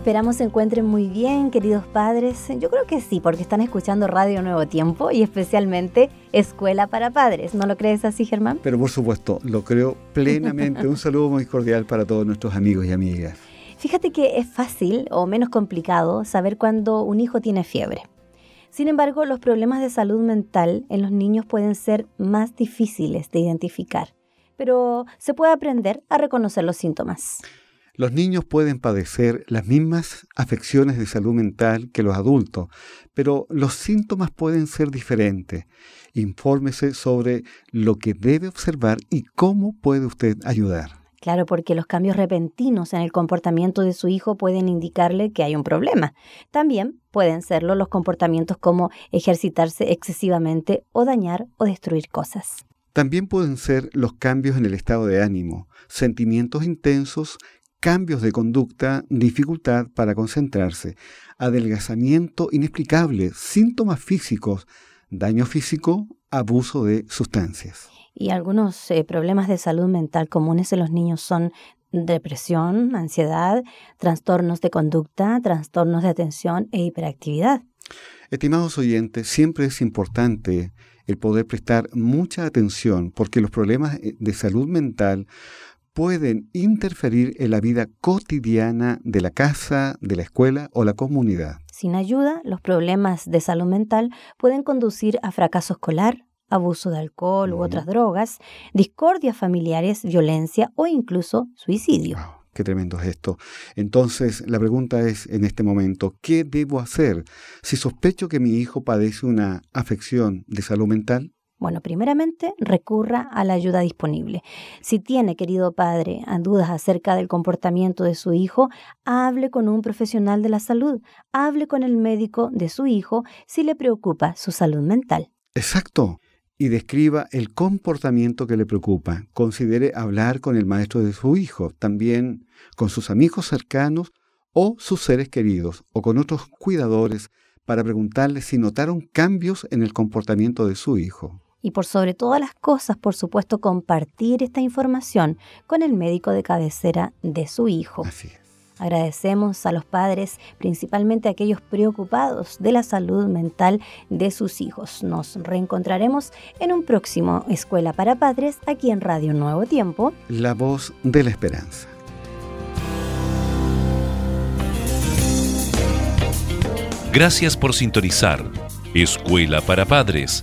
Esperamos se encuentren muy bien, queridos padres. Yo creo que sí, porque están escuchando Radio Nuevo Tiempo y especialmente Escuela para Padres. ¿No lo crees así, Germán? Pero por supuesto, lo creo plenamente. Un saludo muy cordial para todos nuestros amigos y amigas. Fíjate que es fácil o menos complicado saber cuando un hijo tiene fiebre. Sin embargo, los problemas de salud mental en los niños pueden ser más difíciles de identificar, pero se puede aprender a reconocer los síntomas. Los niños pueden padecer las mismas afecciones de salud mental que los adultos, pero los síntomas pueden ser diferentes. Infórmese sobre lo que debe observar y cómo puede usted ayudar. Claro, porque los cambios repentinos en el comportamiento de su hijo pueden indicarle que hay un problema. También pueden serlo los comportamientos como ejercitarse excesivamente o dañar o destruir cosas. También pueden ser los cambios en el estado de ánimo, sentimientos intensos cambios de conducta, dificultad para concentrarse, adelgazamiento inexplicable, síntomas físicos, daño físico, abuso de sustancias. Y algunos eh, problemas de salud mental comunes en los niños son depresión, ansiedad, trastornos de conducta, trastornos de atención e hiperactividad. Estimados oyentes, siempre es importante el poder prestar mucha atención porque los problemas eh, de salud mental pueden interferir en la vida cotidiana de la casa, de la escuela o la comunidad. Sin ayuda, los problemas de salud mental pueden conducir a fracaso escolar, abuso de alcohol u otras drogas, discordias familiares, violencia o incluso suicidio. qué tremendo es esto. Entonces, la pregunta es en este momento, ¿qué debo hacer si sospecho que mi hijo padece una afección de salud mental? Bueno, primeramente, recurra a la ayuda disponible. Si tiene, querido padre, dudas acerca del comportamiento de su hijo, hable con un profesional de la salud, hable con el médico de su hijo si le preocupa su salud mental. Exacto. Y describa el comportamiento que le preocupa. Considere hablar con el maestro de su hijo, también con sus amigos cercanos o sus seres queridos, o con otros cuidadores, para preguntarle si notaron cambios en el comportamiento de su hijo y por sobre todas las cosas, por supuesto, compartir esta información con el médico de cabecera de su hijo. Así es. Agradecemos a los padres, principalmente a aquellos preocupados de la salud mental de sus hijos. Nos reencontraremos en un próximo Escuela para Padres aquí en Radio Nuevo Tiempo. La voz de la esperanza. Gracias por sintonizar Escuela para Padres